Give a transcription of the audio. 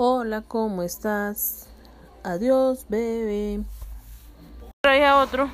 Hola, ¿cómo estás? Adiós, bebé. Traía otro.